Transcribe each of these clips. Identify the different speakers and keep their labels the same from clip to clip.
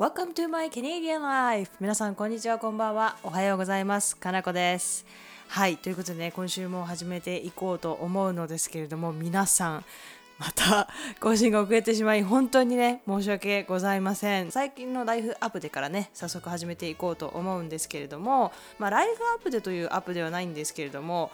Speaker 1: Welcome to my Canadian life! 皆さん、こんにちは、こんばんは。おはようございます。かなこです。はい、ということでね、今週も始めていこうと思うのですけれども、皆さん、また更新が遅れてしまい、本当にね、申し訳ございません。最近のライフアップデからね、早速始めていこうと思うんですけれども、まあ、ライフアップデというアップではないんですけれども、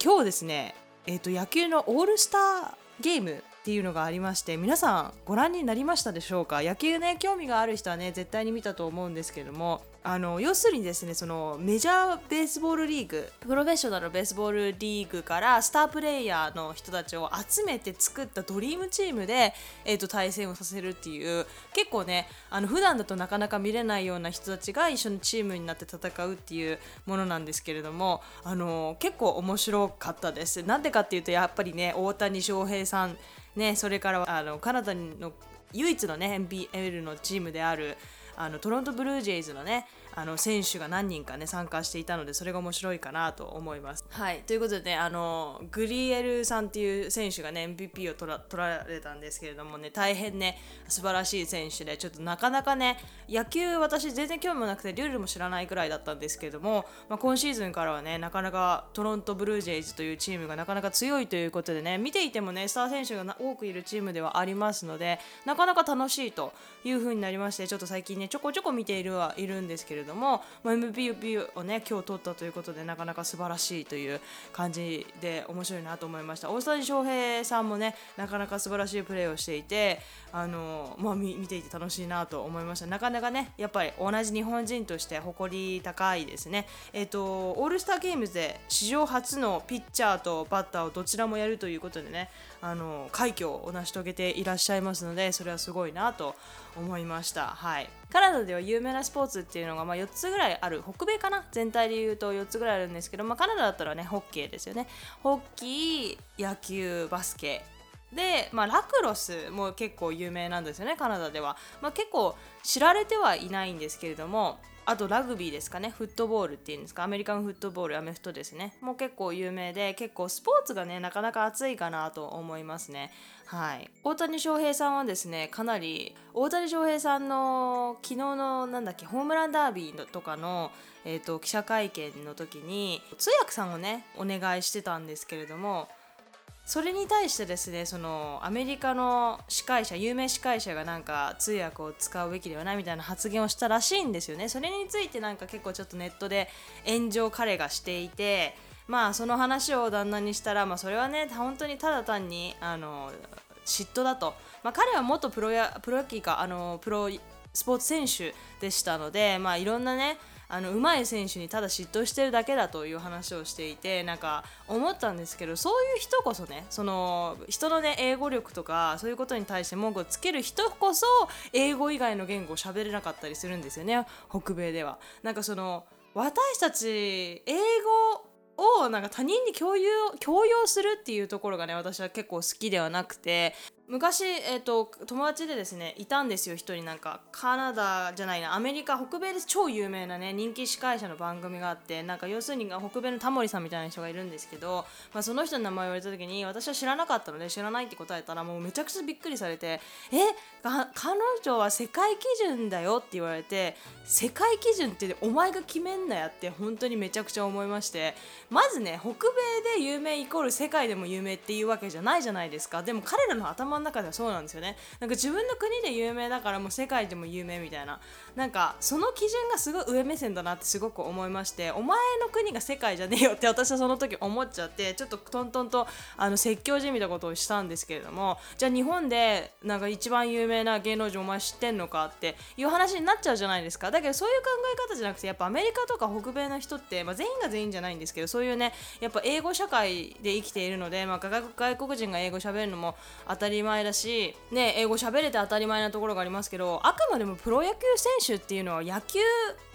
Speaker 1: 今日ですね、えっ、と、野球のオールスターゲームっていうのがありまして皆さんご覧になりましたでしょうか？野球ね興味がある人はね絶対に見たと思うんですけどもあの要するにですねそのメジャーベースボールリーグプロフェッショナルベースボールリーグからスタープレイヤーの人たちを集めて作ったドリームチームで、えー、と対戦をさせるっていう結構ねあの普段だとなかなか見れないような人たちが一緒にチームになって戦うっていうものなんですけれどもあの結構面白かったです。なんでかっていうとやっぱりね大谷翔平さんね、それからあのカナダの唯一の、ね、NBL のチームであるあのトロントブルージェイズのねあの選手が何人かね参加していたのでそれが面白いかなと思います。はいということでねあのグリエルさんっていう選手がね MVP を取ら取られたんですけれどもね大変ね素晴らしい選手でちょっとなかなかね野球私全然興味もなくてルールも知らないくらいだったんですけれども、まあ、今シーズンからはねなかなかトロントブルージェイズというチームがなかなか強いということでね見ていてもねスター選手が多くいるチームではありますのでなかなか楽しいという風になりましてちょっと最近ねちょこちょこ見ているはいるんですけれども、れどもまあ、MVP をね今日取ったということでなかなか素晴らしいという感じで面白いなと思いました。大谷翔平さんもねなかなか素晴らしいプレーをしていてあの、まあ、見ていて楽しいなと思いました。なかなかねやっぱり同じ日本人として誇り高いですね。えっ、とオールスターゲームズで史上初のピッチャーとバッターをどちらもやるということでねあの快挙を成し遂げていらっしゃいますのでそれはすごいなと思いました。はい。カナダでは有名なスポーツっていうのがま4つぐらいある北米かな？全体で言うと4つぐらいあるんですけど、まあ、カナダだったらねホッケーですよね。ホッキー野球バスケ。で、まあ、ラクロスも結構有名なんですよねカナダでは、まあ、結構知られてはいないんですけれどもあとラグビーですかね。フットボールっていうんですか。アメリカンフットボールアメフトですね。もう結構有名で結構スポーツがねなかなか熱いかなと思いますね。はい。大谷翔平さんはですねかなり大谷翔平さんの昨日のなんだっけホームランダービーとかのえー、と記者会見の時に通訳さんをねお願いしてたんですけれどもそれに対してですねそのアメリカの司会者有名司会者がなんか通訳を使うべきではないみたいな発言をしたらしいんですよね。それについてなんか結構ちょっとネットで炎上彼がしていてまあその話を旦那にしたら、まあ、それはね本当にただ単にあの嫉妬だと、まあ、彼は元プロやプロ野球かあのプロスポーツ選手でしたので、まあ、いろんなねあの上手い選手にただ嫉妬してるだけだという話をしていてなんか思ったんですけどそういう人こそねその人のね英語力とかそういうことに対して文句をつける人こそ英語以外の言語を喋れなかったりするんですよね北米では。なんかその私たち英語をなんか他人に共有強要するっていうところがね私は結構好きではなくて昔、えーと、友達でですねいたんですよ一人なんか。カナダじゃないなアメリカ北米で超有名なね人気司会者の番組があってなんか要するに北米のタモリさんみたいな人がいるんですけど、まあ、その人の名前を言われた時に私は知らなかったので知らないって答えたらもうめちゃくちゃびっくりされてえ彼女は世界基準だよって言われて世界基準ってお前が決めんなやって本当にめちゃくちゃ思いましてまずね北米で有名イコール世界でも有名っていうわけじゃないじゃないですか。でも彼らの頭の中ではそうなんですよね。なんか自分の国で有名だからもう世界でも有名みたいな。なんかその基準がすごい上目線だなってすごく思いましてお前の国が世界じゃねえよって私はその時思っちゃってちょっとトントンとあの説教じみたことをしたんですけれどもじゃあ日本でなんか一番有名な芸能人お前知ってんのかっていう話になっちゃうじゃないですか。だけどそういう考え方じゃなくてやっぱアメリカとか北米の人って、まあ、全員が全員じゃないんですけどそういうねやっぱ英語社会で生きているので、まあ、外国人が英語喋るのも当たり前だし、ね、英語喋れて当たり前なところがありますけどあくまでもプロ野球選手っていうのは野球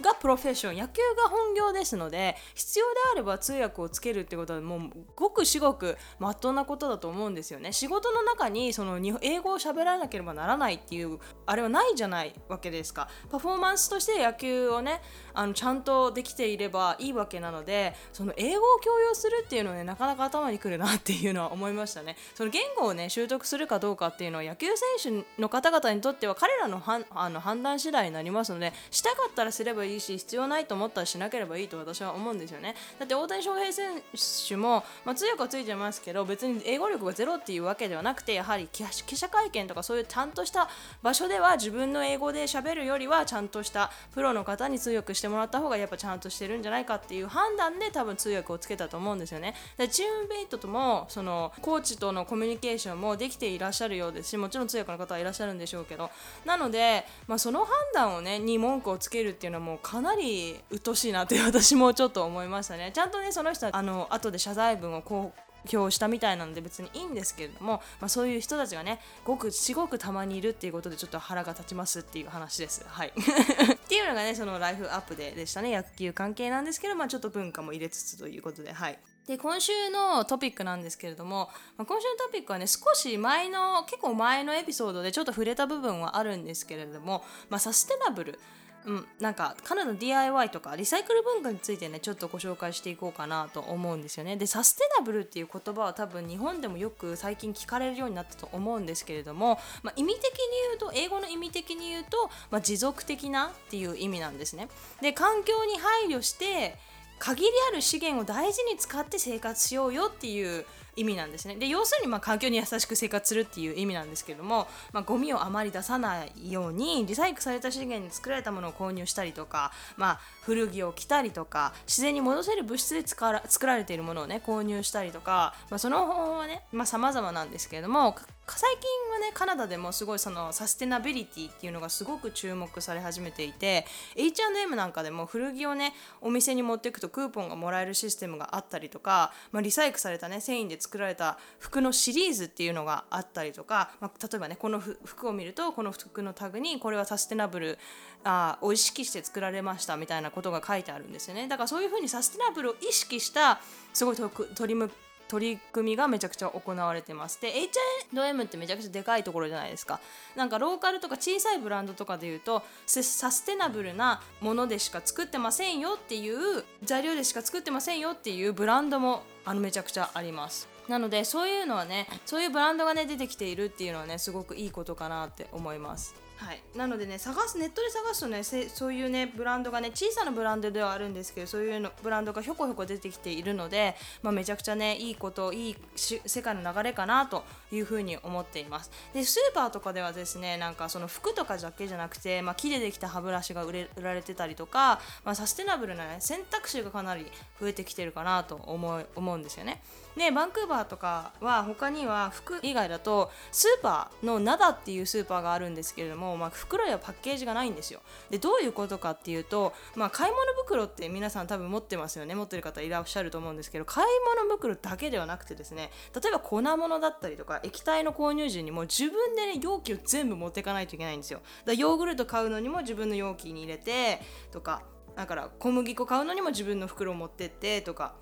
Speaker 1: がプロフェッション野球が本業ですので必要であれば通訳をつけるってことはもうごく至極まっとうなことだと思うんですよね。仕事の中にその英語を喋らなければならないっていうあれはないじゃないわけですかパフォーマンスとして野球をねあのちゃんとできていればいいわけなのでその英語を強要するっていうのはねなかなか頭にくるなっていうのは思いましたね。その言語をね習得するかどうかっていうのは野球選手の方々にとっては彼らのはあの判断次第になりますのでしたかったらすればいいし必要ないと思ったらしなければいいと私は思うんですよね。だって大谷翔平選手も、まあ、強くはついてますけど別に英語力がゼロっていうわけではなくてやはり記者会見とかそういうちゃんとした場所では自分の英語で喋るよりはちゃんとしたプロの方に通訳してもらった方がやっぱちゃんとしてるんじゃないかっていう判断で多分通訳をつけたと思うんですよね。チームメイトともそのコーチとのコミュニケーションもできていらっしゃるようですしもちろん通訳の方はいらっしゃるんでしょうけどなので、まあ、その判断をねに文句をつけるっていうのはもうかなり鬱陶しいなって私もちょっと思いましたねちゃんとねその人はあの後で謝罪文をこう表したみたいなので別にいいんですけれども、まあ、そういう人たちがねごくすごくたまにいるっていうことでちょっと腹が立ちますっていう話です。はい っていうのがねそのライフアップででしたね野球関係なんですけど、まあ、ちょっと文化も入れつつということではい。で今週のトピックなんですけれども、まあ、今週のトピックはね少し前の結構前のエピソードでちょっと触れた部分はあるんですけれども、まあ、サステナブルうん、なんかカナダの DIY とかリサイクル文化についてねちょっとご紹介していこうかなと思うんですよね。でサステナブルっていう言葉は多分日本でもよく最近聞かれるようになったと思うんですけれども、まあ、意味的に言うと英語の意味的に言うと、ま、持続的なっていう意味なんですね。で環境に配慮して限りある資源を大事に使って生活しようよっていう意味なんですね。で要するにまあ環境に優しく生活するっていう意味なんですけども、まあ、ゴミをあまり出さないようにリサイクルされた資源に作られたものを購入したりとか、まあ、古着を着たりとか自然に戻せる物質で作られているものをね購入したりとか、まあ、その方法はねまあ様々なんですけれども最近はねカナダでもすごいそのサステナビリティっていうのがすごく注目され始めていて H&M なんかでも古着をねお店に持っていくとクーポンがもらえるシステムがあったりとか、まあ、リサイクルされたね繊維で作られた服のシリーズっていうのがあったりとか、まあ、例えばねこの服を見るとこの服のタグにこれはサステナブルあを意識して作られましたみたいなことが書いてあるんですよね。だからそういうふうにサステナブルを意識したすごい取り取り組みがめちゃくちゃ行われてます。で H&M ってめちゃくちゃでかいところじゃないですか。なんかローカルとか小さいブランドとかで言うとサステナブルなものでしか作ってませんよっていう材料でしか作ってませんよっていうブランドもあのめちゃくちゃあります。なのでそういうのはねそういうブランドがね出てきているっていうのはねすごくいいことかなって思います。はい、なのでね探すネットで探すとねそういうねブランドがね小さなブランドではあるんですけどそういうのブランドがひょこひょこ出てきているので、まあ、めちゃくちゃねいいこといい世界の流れかなというふうに思っています。でスーパーとかではですねなんかその服とかだけじゃなくて、まあ、木でできた歯ブラシが売れ売られてたりとか、まあ、サステナブルな、ね、選択肢がかなり増えてきてるかなと思思うんですよね。でバンクーバーとかは他には服以外だとスーパーのナダっていうスーパーがあるんですけれども、まあ、袋やパッケージがないんですよ。でどういうことかっていうと、まあ、買い物袋って皆さん多分持ってますよね。持ってる方いらっしゃると思うんですけど買い物袋だけではなくてですね例えば粉物だったりとか液体の購入時にも自分でね容器を全部持っていかないといけないんですよ。だヨーグルト買うのにも自分の容器に入れてとかだから小麦粉買うのにも自分の袋を持ってってとか。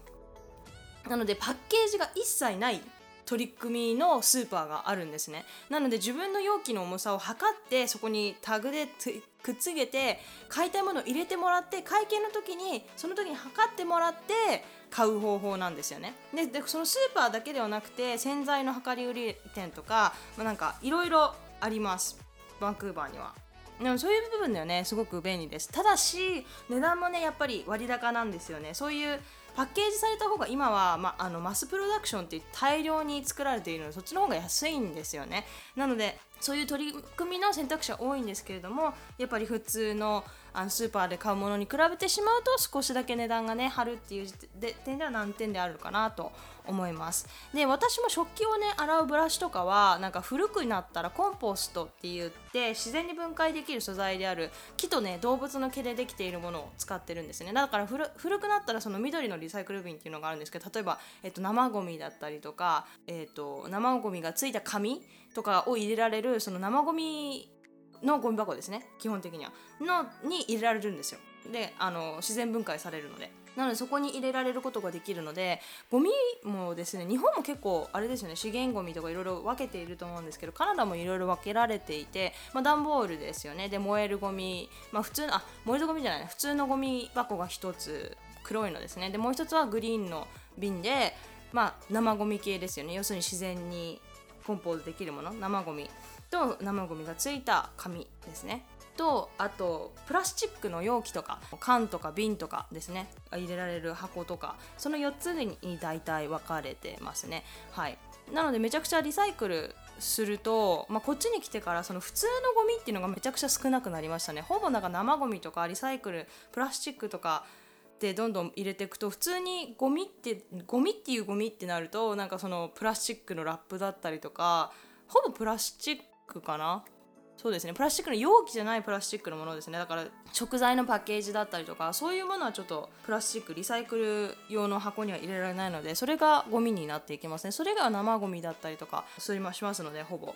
Speaker 1: なのでパッケージが一切ない取り組みのスーパーがあるんですね。なので自分の容器の重さを測ってそこにタグでくっつけて買いたいものを入れてもらって会計の時にその時に測ってもらって買う方法なんですよね。ででそのスーパーだけではなくて洗剤の量り売り店とか、まあ、なんかいろいろあります。バンクーバーには。でもそういう部分ではねすごく便利です。ただし値段もねやっぱり割高なんですよね。そういうパッケージされた方が今は、まあのマスプロダクションって大量に作られているのでそっちの方が安いんですよね。なのでそういう取り組みの選択肢は多いんですけれどもやっぱり普通のあのスーパーで買うものに比べてしまうと少しだけ値段がね張るっていう点では難点であるかなと思います。で私も食器をね洗うブラシとかはなんか古くなったらコンポストって言って自然に分解できる素材である木とね動物の毛でできているものを使ってるんですね。だから古くなったらその緑のリサイクル瓶っていうのがあるんですけど例えば、えっと、生ゴミだったりとか、えっと、生ゴミがついた紙とかを入れられるその生ゴミのゴミ箱ですね。基本的には。のに入れられるんですよ。であの自然分解されるので。なのでそこに入れられることができるのでゴミもですね日本も結構あれですよね。資源ゴミとかいろいろ分けていると思うんですけどカナダもいろいろ分けられていて、まあ、段ボールですよね。で燃えるゴミ、まあ、普通のあ燃えるゴミじゃない普通のゴミ箱が1つ黒いのですね。でもう1つはグリーンの瓶でまあ、生ゴミ系ですよね。要するに自然に梱包できるもの生ゴミ。と生ゴミがついた紙ですね。とあとプラスチックの容器とか缶とか瓶とかですね。入れられる箱とか。その4つに大体分かれてますね。はい。なのでめちゃくちゃリサイクルすると、まあ、こっちに来てからその普通のゴミっていうのがめちゃくちゃ少なくなりましたね。ほぼなんか生ゴミとかリサイクルプラスチックとかってどんどん入れていくと普通にゴミってゴミっていうゴミってなるとなんかそのプラスチックのラップだったりとかほぼプラスチックかな？そうですね。プラスチックの容器じゃないプラスチックのものですね。だから食材のパッケージだったりとかそういうものはちょっとプラスチックリサイクル用の箱には入れられないのでそれがゴミになっていきますね。それが生ゴミだったりとかそれもしますのでほぼ。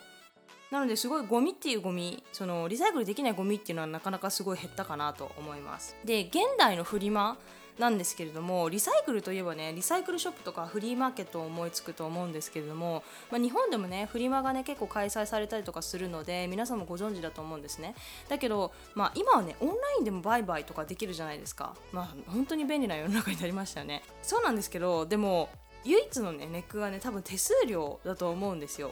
Speaker 1: なのですごいゴミっていうゴミそのリサイクルできないゴミっていうのはなかなかすごい減ったかなと思います。で現代のフリマなんですけれどもリサイクルといえばねリサイクルショップとかフリーマーケットを思いつくと思うんですけれども、まあ、日本でもねフリマがね結構開催されたりとかするので皆さんもご存知だと思うんですね。だけど、まあ、今はねオンラインでも売買とかできるじゃないですか。まあ本当に便利な世の中になりましたよね。そうなんですけどでも唯一のねネックはね多分手数料だと思うんですよ。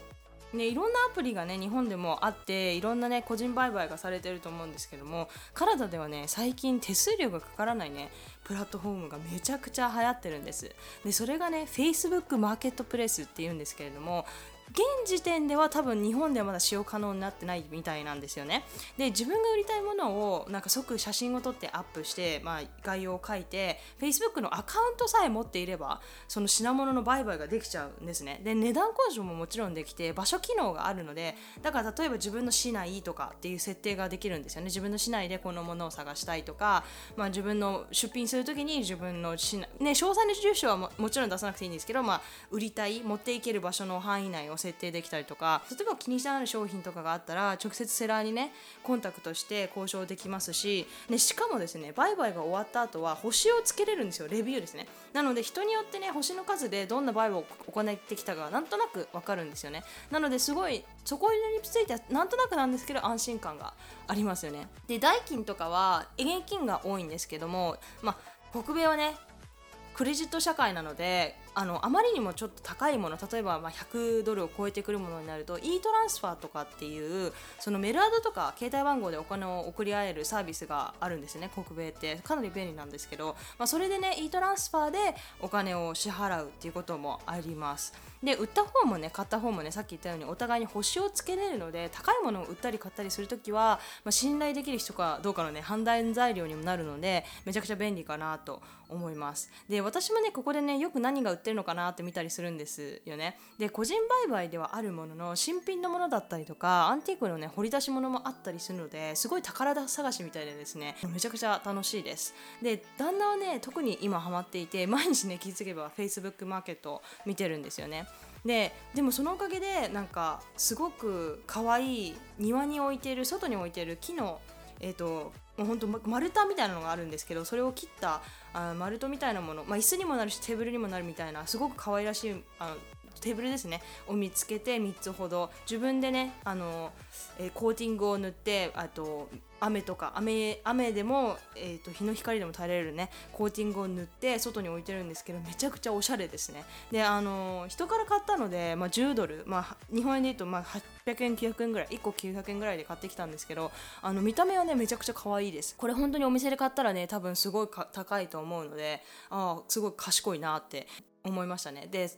Speaker 1: ね、いろんなアプリがね日本でもあっていろんなね個人売買がされてると思うんですけどもカナダではね最近手数料がかからないねプラットフォームがめちゃくちゃ流行ってるんです。でそれがね Facebook マーケットプレイスっていうんですけれども現時点では多分日本ではまだ使用可能になってないみたいなんですよね。で自分が売りたいものをなんか即写真を撮ってアップして、まあ、概要を書いて Facebook のアカウントさえ持っていればその品物の売買ができちゃうんですね。で値段交渉ももちろんできて場所機能があるのでだから例えば自分の市内とかっていう設定ができるんですよね。自分の市内でこのものを探したいとか、まあ、自分の出品する時に自分の市内ね詳細な住所はももちろん出さなくていいんですけど、まあ、売りたい持っていける場所の範囲内を設定できたりとか例えば気にしなる商品とかがあったら直接セラーにねコンタクトして交渉できますし、ね、しかもですね売買が終わった後は星をつけれるんですよ。レビューですね。なので人によってね星の数でどんな売買を行ってきたかなんとなく分かるんですよね。なのですごいそこについてはなんとなくなんですけど安心感がありますよね。で代金とかは現金が多いんですけどもまあ北米はねクレジット社会なのであのあまりにもちょっと高いもの例えばまあ100ドルを超えてくるものになると e トランスファーとかっていうそのメールアドとか携帯番号でお金を送り合えるサービスがあるんですね北米って。かなり便利なんですけど、まあ、それでね e トランスファーでお金を支払うっていうこともあります。で売った方もね買った方もねさっき言ったようにお互いに星をつけれるので高いものを売ったり買ったりするときは、まあ、信頼できる人かどうかのね判断材料にもなるのでめちゃくちゃ便利かなと思います。で私もねここでねよく何が売ってるのかなって見たりするんですよね。で個人売買ではあるものの新品のものだったりとかアンティークのね掘り出し物もあったりするのですごい宝探しみたいでですねめちゃくちゃ楽しいです。で旦那はね特に今ハマっていて毎日ね気づけば Facebook マーケット見てるんですよね。ででもそのおかげでなんかすごく可愛い庭に置いてる外に置いてる木のえーと、もうほんと丸太みたいなのがあるんですけどそれを切ったあ丸太みたいなもの、まあ、椅子にもなるしテーブルにもなるみたいなすごく可愛らしいあのテーブルですね。を見つけて3つほど。自分でねあの、えー、コーティングを塗ってあと雨とか雨雨でも、えーと、日の光でも耐えられるねコーティングを塗って外に置いてるんですけどめちゃくちゃおしゃれですね。であの人から買ったので、まあ、10ドル、まあ、日本円で言うと、まあ、800円900円ぐらい。1個900円ぐらいで買ってきたんですけどあの見た目はねめちゃくちゃ可愛いです。これ本当にお店で買ったらね多分すごい高いと思うのでああすごい賢いなって思いましたね。で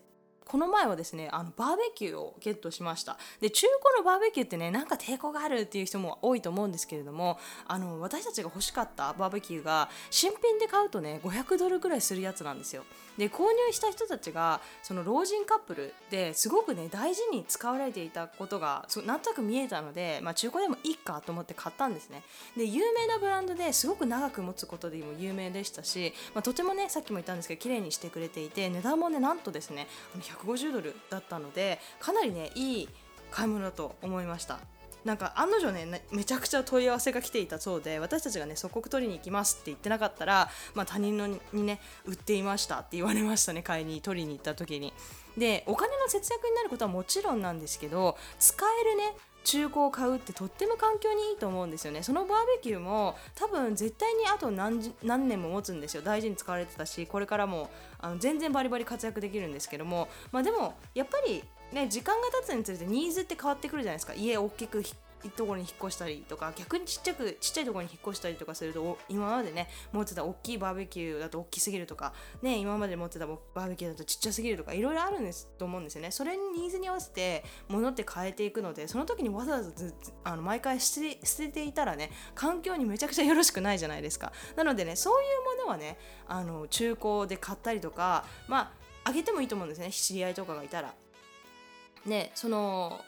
Speaker 1: この前はですねあのバーベキューをゲットしました。で中古のバーベキューってねなんか抵抗があるっていう人も多いと思うんですけれどもあの私たちが欲しかったバーベキューが新品で買うとね500ドルぐらいするやつなんですよ。で購入した人たちがその老人カップルですごくね大事に使われていたことがなんとなく見えたので、まあ、中古でもいいかと思って買ったんですね。で有名なブランドですごく長く持つことでも有名でしたし、まあ、とてもねさっきも言ったんですけど綺麗にしてくれていて値段もねなんとですね150ドルだったのでかなりねいい買い物だと思いました。なんか案の定ねめちゃくちゃ問い合わせが来ていたそうで私たちがね即刻取りに行きますって言ってなかったら、まあ、他人のにね売っていましたって言われましたね買いに取りに行った時に。でお金の節約になることはもちろんなんですけど使えるね中古を買うってとっても環境にいいと思うんですよね。そのバーベキューも多分絶対にあと何何年も持つんですよ。大事に使われてたしこれからもあの全然バリバリ活躍できるんですけども。まあでもやっぱりね時間が経つにつれてニーズって変わってくるじゃないですか。家大きく引っところに引っ越したりとか逆にちっちゃくちっちゃいところに引っ越したりとかすると今までね持ってた大きいバーベキューだと大きすぎるとかね今まで持ってたバーベキューだとちっちゃすぎるとかいろいろあるんですと思うんですよね。それにニーズに合わせて物って変えていくのでその時にわざわざあの毎回捨て捨てていたらね環境にめちゃくちゃよろしくないじゃないですか。なのでねそういうものはねあの中古で買ったりとかまああげてもいいと思うんですね。知り合いとかがいたら。ねその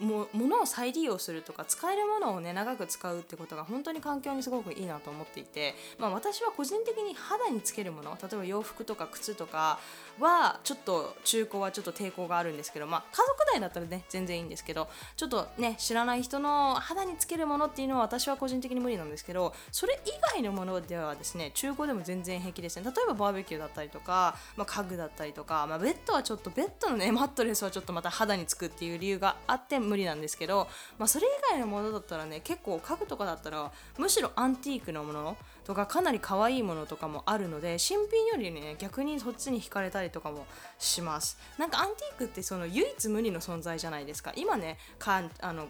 Speaker 1: も物を再利用するとか使えるものをね長く使うってことが本当に環境にすごくいいなと思っていて、まあ、私は個人的に肌につけるもの例えば洋服とか靴とかはちょっと中古はちょっと抵抗があるんですけど、まあ、家族内だったらね全然いいんですけどちょっとね知らない人の肌につけるものっていうのは私は個人的に無理なんですけどそれ以外のものではですね中古でも全然平気ですね。例えばバーベキューだったりとか、まあ、家具だったりとか、まあ、ベッドはちょっとベッドのねマットレスはちょっとまた肌につくっていう理由があって無理なんですけど、まあ、それ以外のものだったらね結構家具とかだったらむしろアンティークのものとかかなり可愛いものとかもあるので新品よりね逆にそっちに惹かれたりとかもします。なんかアンティークってその唯一無二の存在じゃないですか。今ねかあの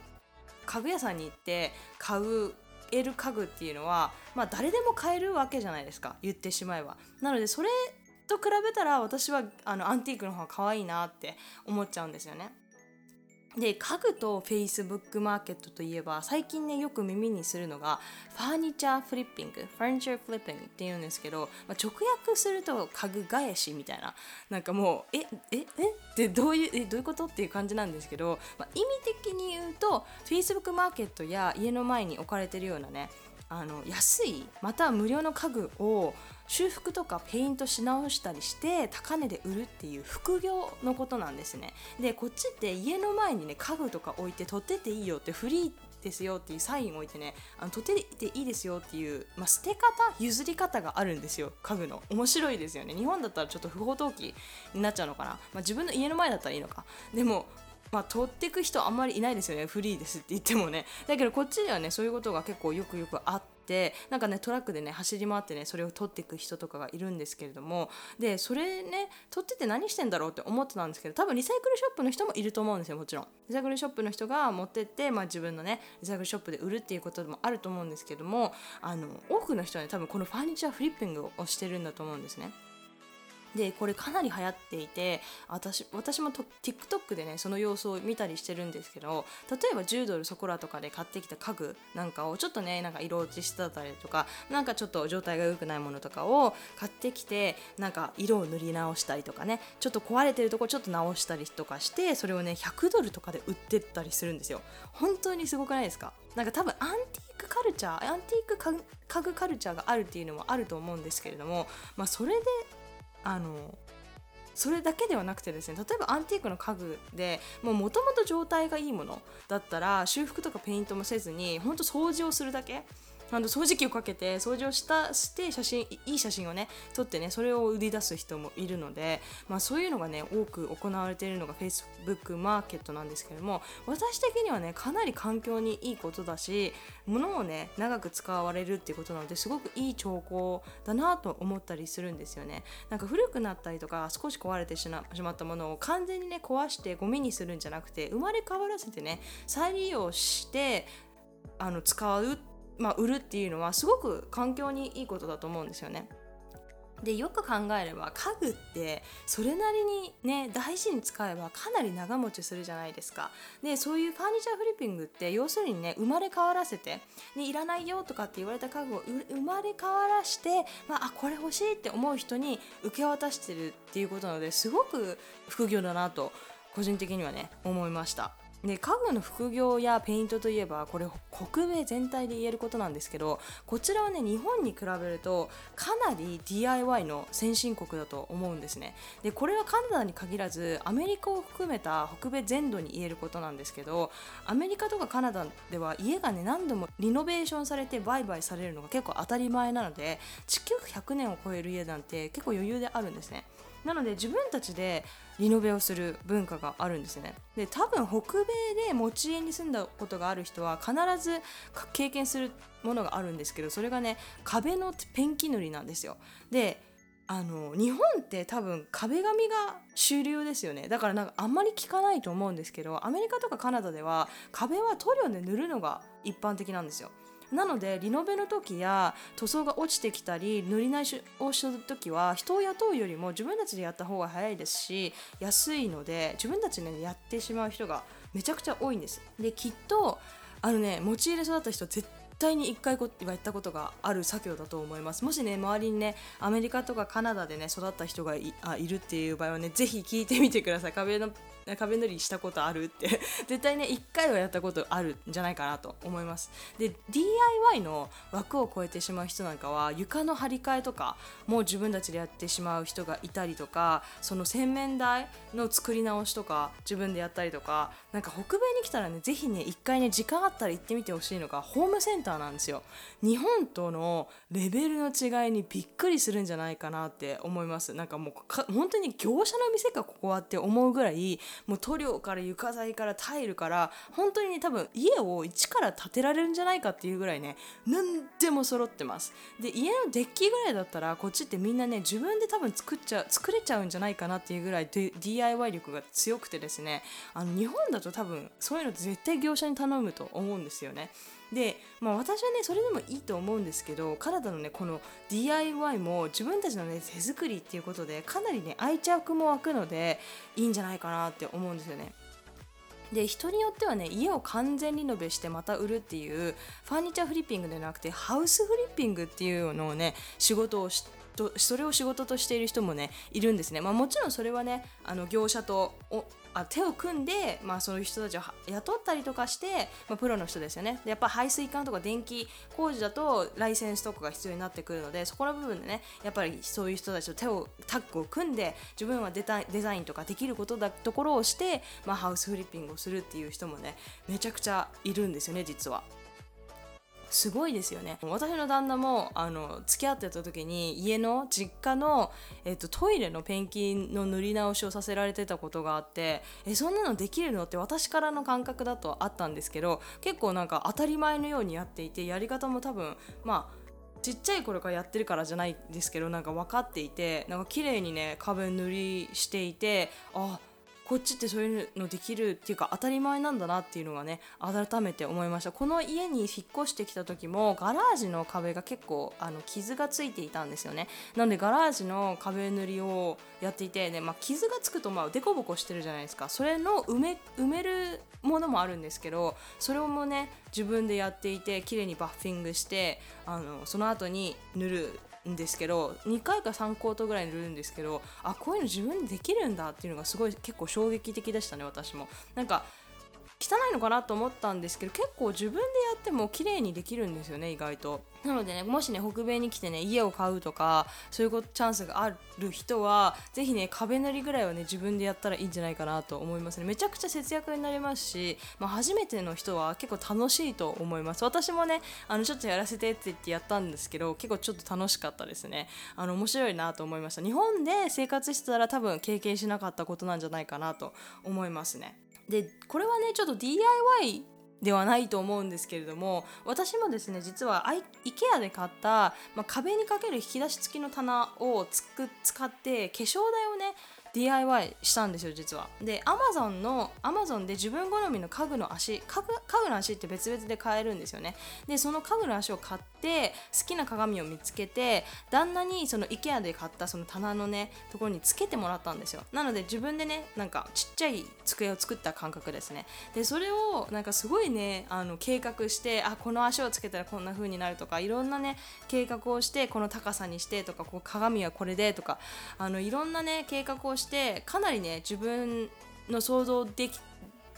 Speaker 1: 家具屋さんに行って買うえる家具っていうのは、まあ、誰でも買えるわけじゃないですか。言ってしまえば。なのでそれと比べたら私はあのアンティークの方が可愛いなって思っちゃうんですよね。で家具と Facebook マーケットといえば最近ねよく耳にするのがファーニチャーフリッピングファーニチャーフリッピングっていうんですけど、まあ、直訳すると家具返しみたいな。なんかもうえええ？ってどういうえどういうことっていう感じなんですけど、まあ、意味的に言うと Facebook マーケットや家の前に置かれてるようなねあの安いまたは無料の家具を修復とかペイントし直したりして高値で売るっていう副業のことなんですね。でこっちって家の前にね家具とか置いて取ってていいよってフリーですよっていうサインを置いてねあの取ってていいですよっていう、まあ、捨て方譲り方があるんですよ家具の。面白いですよね。日本だったらちょっと不法投棄になっちゃうのかな、まあ、自分の家の前だったらいいのか。でもまあ、取ってく人あんまりいないですよね。フリーですって言ってもね。だけどこっちではねそういうことが結構よくよくあってなんかねトラックでね走り回ってねそれを取っていく人とかがいるんですけれどもでそれね取ってて何してんだろうって思ってたんですけど多分リサイクルショップの人もいると思うんですよもちろん。リサイクルショップの人が持ってって、まあ、自分のねリサイクルショップで売るっていうこともあると思うんですけどもあの多くの人はね多分このファーニチャーフリッピングをしてるんだと思うんですね。でこれかなり流行っていて私私も TikTok でねその様子を見たりしてるんですけど例えば10ドルそこらとかで買ってきた家具なんかをちょっとねなんか色落ちしてたりとかなんかちょっと状態が良くないものとかを買ってきてなんか色を塗り直したりとかねちょっと壊れてるとこちょっと直したりとかしてそれをね100ドルとかで売ってったりするんですよ。本当にすごくないですか？なんか多分アンティークカルチャーアンティーク家具カルチャーがあるっていうのもあると思うんですけれども、まあ、それであのそれだけではなくてですね例えばアンティークの家具でもともと状態がいいものだったら修復とかペイントもせずにほんと掃除をするだけ。あの掃除機をかけて掃除をしたして写真いい写真をね撮ってねそれを売り出す人もいるので、まあ、そういうのがね多く行われているのが Facebook マーケットなんですけども私的にはねかなり環境にいいことだし物をね長く使われるっていうことなのですごくいい兆候だなと思ったりするんですよね。なんか古くなったりとか少し壊れてしまったものを完全にね壊してゴミにするんじゃなくて生まれ変わらせてね再利用してあの使うまあ、売るっていうのはすごく環境にいいことだと思うんですよね。でよく考えれば家具ってそれなりにね大事に使えばかなり長持ちするじゃないですかでそういうファーニチャーフリッピングって要するにね生まれ変わらせて、ね、いらないよとかって言われた家具を生まれ変わらして、まあ、あこれ欲しいって思う人に受け渡してるっていうことなのですごく副業だなと個人的にはね思いましたで家具の副業やペイントといえばこれ北米全体で言えることなんですけどこちらはね日本に比べるとかなり DIY の先進国だと思うんですね。でこれはカナダに限らずアメリカを含めた北米全土に言えることなんですけどアメリカとかカナダでは家がね何度もリノベーションされて売買されるのが結構当たり前なので地球100年を超える家なんて結構余裕であるんですね。なので自分たちでリノベをする文化があるんですね。で多分北米で持ち家に住んだことがある人は必ず経験するものがあるんですけどそれがね壁のペンキ塗りなんですよ。であの日本って多分壁紙が主流ですよね。だからなんかあんまり聞かないと思うんですけどアメリカとかカナダでは壁は塗料で塗るのが一般的なんですよ。なのでリノベの時や塗装が落ちてきたり塗り直しをする時は人を雇うよりも自分たちでやった方が早いですし安いので自分たちでやってしまう人がめちゃくちゃ多いんです。できっとあのね持ち入れ育った人絶対に1回はやったことがある作業だと思います。もしね周りにねアメリカとかカナダでね育った人がいあいるっていう場合はねぜひ聞いてみてください。壁の壁塗りしたことあるって。絶対ね1回はやったことあるんじゃないかなと思います。で DIY の枠を超えてしまう人なんかは床の張り替えとかもう自分たちでやってしまう人がいたりとかその洗面台の作り直しとか自分でやったりとかなんか北米に来たらねぜひね1回ね時間あったら行ってみてほしいのがホームセンターなんですよ。日本とのレベルの違いにびっくりするんじゃないかなって思います。なんかもうか本当に業者の店かここはって思うぐらいもう塗料から床材からタイルから本当にね多分家を一から建てられるんじゃないかっていうぐらいね何でも揃ってます。で家のデッキぐらいだったらこっちってみんなね自分で多分作っちゃ作れちゃうんじゃないかなっていうぐらい DIY 力が強くてですねあの日本だと多分そういうの絶対業者に頼むと思うんですよね。で、まあ、私はねそれでもいいと思うんですけどカナダのねこの DIY も自分たちのね手作りっていうことでかなりね愛着も湧くのでいいんじゃないかなって思うんですよね。で人によってはね家を完全リノベしてまた売るっていうファーニチャーフリッピングではなくてハウスフリッピングっていうのをね仕事をしとそれを仕事としている人もねいるんですね、まあ、もちろんそれはねあの業者とあ手を組んで、まあ、そういう人たちを雇ったりとかして、まあ、プロの人ですよねでやっぱ排水管とか電気工事だとライセンスとかが必要になってくるのでそこの部分でねやっぱりそういう人たちと手をタッグを組んで自分はデデザインとかできることだところをして、まあ、ハウスフリッピングをするっていう人もねめちゃくちゃいるんですよね実は。すごいですよね。私の旦那もあの付き合ってた時に家の実家の、えっと、トイレのペンキの塗り直しをさせられてたことがあってえそんなのできるの？って私からの感覚だとあったんですけど結構なんか当たり前のようにやっていてやり方も多分まあちっちゃい頃からやってるからじゃないですけどなんか分かっていてなんか綺麗にね壁塗りしていてあこっちってそういうのできるっていうか当たり前なんだなっていうのがね改めて思いました。この家に引っ越してきた時もガラージの壁が結構あの傷がついていたんですよね。なのでガラージの壁塗りをやっていて、ねまあ、傷がつくとまあデコボコしてるじゃないですか。それの埋め埋めるものもあるんですけどそれもね自分でやっていて綺麗にバッフィングしてあのその後に塗るんですけど2回か3コートぐらい塗るんですけどあこういうの自分でできるんだっていうのがすごい結構衝撃的でしたね私も。なんか汚いのかなと思ったんですけど結構自分でやっても綺麗にできるんですよね意外と。なのでねもしね北米に来てね家を買うとかそういうチャンスがある人は是非ね壁塗りぐらいはね自分でやったらいいんじゃないかなと思いますね。めちゃくちゃ節約になりますし、まあ、初めての人は結構楽しいと思います。私もねあのちょっとやらせてって言ってやったんですけど結構ちょっと楽しかったですね。あの面白いなと思いました。日本で生活してたら多分経験しなかったことなんじゃないかなと思いますね。でこれはねちょっと DIY ではないと思うんですけれども私もですね実は IKEA で買った、まあ、壁にかける引き出し付きの棚をつく使って化粧台をね DIY したんですよ実は。で Amazon の Amazon で自分好みの家具の足家具家具の足って別々で買えるんですよね。でその家具の足を買って好きな鏡を見つけて旦那にその IKEA で買ったその棚のねところにつけてもらったんですよ。なので自分でねなんかちっちゃい机を作った感覚ですね。でそれをなんかすごいねあの計画してあこの足をつけたらこんな風になるとかいろんなね計画をしてこの高さにしてとかこう鏡はこれでとかあのいろんなね計画をしてかなりね自分の想像でき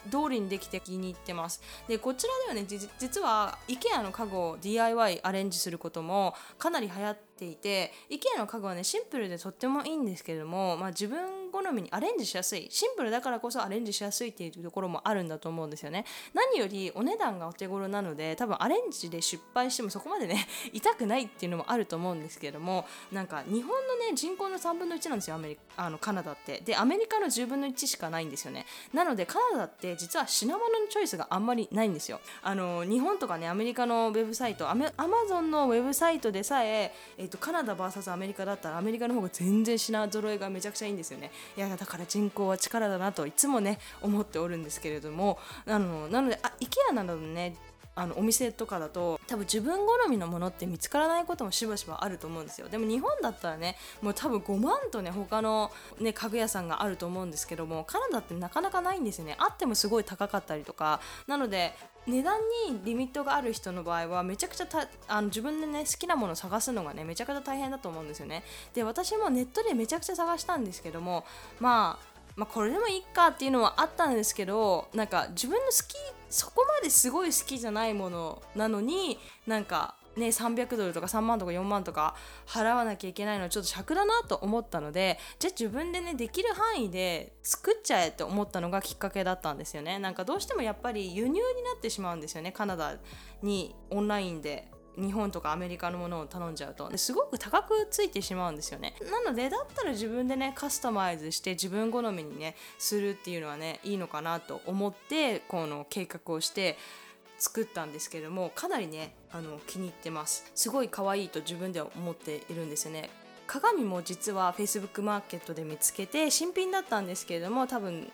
Speaker 1: 通りにできて気に入ってます。でこちらではね実は IKEA の家具を DIY アレンジすることもかなり流行っていて IKEA の家具はねシンプルでとってもいいんですけれども、まあ、自分好みにアレンジしやすい。シンプルだからこそアレンジしやすいっていうところもあるんだと思うんですよね。何よりお値段がお手頃なので多分アレンジで失敗してもそこまでね 痛くないっていうのもあると思うんですけれどもなんか日本のね人口の3分の1なんですよアメリカあのカナダって。でアメリカの10分の1しかないんですよね。なのでカナダって実は品物のチョイスがあんまりないんですよ。あの日本とかねアメリカのウェブサイトアマゾンのウェブサイトでさええーと、カナダ VS アメリカだったらアメリカの方が全然品揃えがめちゃくちゃいいんですよね。いやだから人口は力だなといつもね思っておるんですけれどもあのなのであ IKEA などのねあのお店とかだと多分自分好みのものって見つからないこともしばしばあると思うんですよ。でも日本だったらねもう多分5万とね他のね家具屋さんがあると思うんですけどもカナダってなかなかないんですよね。あってもすごい高かったりとか。なので値段にリミットがある人の場合はめちゃくちゃたあの自分でね好きなものを探すのがねめちゃくちゃ大変だと思うんですよね。で私もネットでめちゃくちゃ探したんですけどもまあまあ、これでもいいかっていうのはあったんですけどなんか自分の好きそこまですごい好きじゃないものなのになんかね、300ドルとか3万とか4万とか払わなきゃいけないのはちょっと尺だなと思ったのでじゃあ自分でねできる範囲で作っちゃえって思ったのがきっかけだったんですよね。なんかどうしてもやっぱり輸入になってしまうんですよね。カナダにオンラインで。日本とかアメリカのものを頼んじゃうとすごく高くついてしまうんですよね。なのでだったら自分でねカスタマイズして自分好みにねするっていうのはねいいのかなと思ってこの計画をして作ったんですけどもかなりねあの気に入ってます。すごい可愛いと自分では思っているんですよね。鏡も実は Facebook マーケットで見つけて新品だったんですけれども多分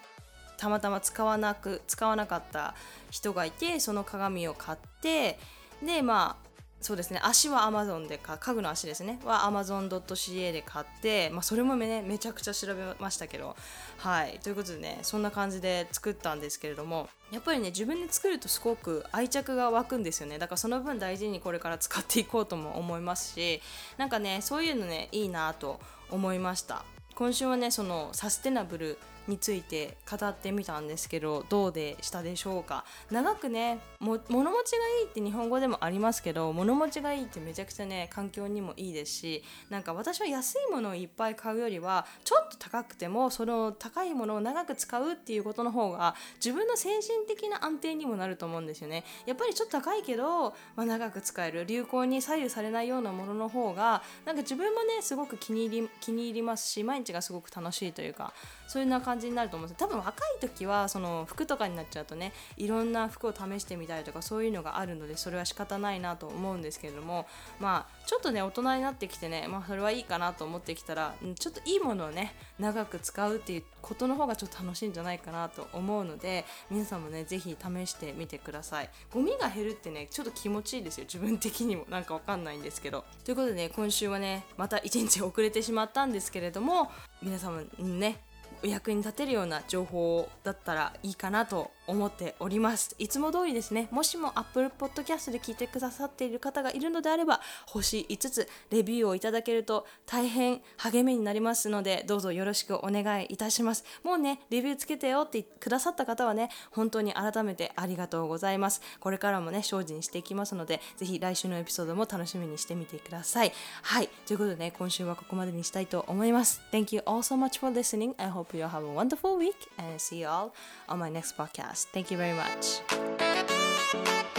Speaker 1: たまたま使わなく使わなかった人がいてその鏡を買ってでまあそうですね。足は Amazon で家具の足ですね。は Amazon.ca で買って、まあ、それもねめちゃくちゃ調べましたけど。はい。ということでねそんな感じで作ったんですけれども。やっぱりね自分で作るとすごく愛着が湧くんですよね。だからその分大事にこれから使っていこうとも思いますしなんかねそういうのねいいなと思いました。今週はねそのサステナブルについて語ってみたんですけどどうでしたでしょうか？長くねも物持ちがいいって日本語でもありますけど物持ちがいいってめちゃくちゃね環境にもいいですしなんか私は安いものをいっぱい買うよりはちょっと高くてもその高いものを長く使うっていうことの方が自分の精神的な安定にもなると思うんですよね。やっぱりちょっと高いけど、まあ、長く使える。流行に左右されないようなものの方がなんか自分もねすごく気に入り気に入りますし毎日がすごく楽しいというかそういうな感じ感じになると思うんです多分若い時はその服とかになっちゃうとねいろんな服を試してみたりとかそういうのがあるのでそれは仕方ないなと思うんですけれどもまあちょっとね大人になってきてねまあそれはいいかなと思ってきたらちょっといいものをね長く使うっていうことの方がちょっと楽しいんじゃないかなと思うので皆さんもね是非試してみてください。ゴミが減るってねちょっと気持ちいいですよ。自分的にも。なんかわかんないんですけど。ということでね今週はねまた1日遅れてしまったんですけれども皆様ねお役に立てるような情報だったらいいかなと思っております。いつも通りですねもしも Apple Podcast で聞いてくださっている方がいるのであれば星5つレビューをいただけると大変励みになりますのでどうぞよろしくお願いいたします。もうねレビューつけてよってくださった方はね本当に改めてありがとうございます。これからもね精進していきますのでぜひ来週のエピソードも楽しみにしてみてください。はいということでね今週はここまでにしたいと思います。Thank you all so much for listening. I hope you have a wonderful week and see you all on my next podcast Thank you very much.